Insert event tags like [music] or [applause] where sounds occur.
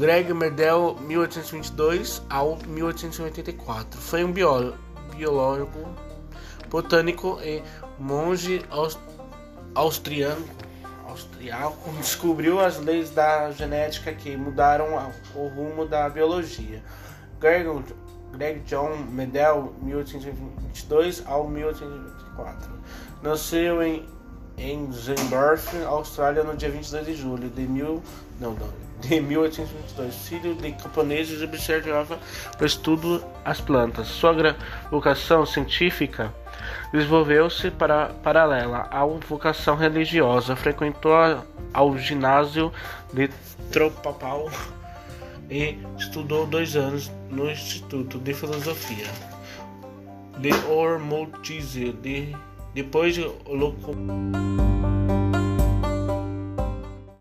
Greg Mendel, 1822 ao 1884, foi um biólogo, biólogo botânico e monge austriano. [laughs] Descobriu as leis da genética que mudaram o rumo da biologia. Greg, Greg John Mendel, 1822 ao 1824, nasceu em em Zembrough, Austrália, no dia 22 de julho de mil, não, não, de 1822. Filho de camponeses, observava o estudo as plantas. Sua vocação científica desenvolveu-se para, paralela à vocação religiosa. Frequentou ao ginásio de Tropapau e estudou dois anos no Instituto de Filosofia de Ormotize. De, depois, loco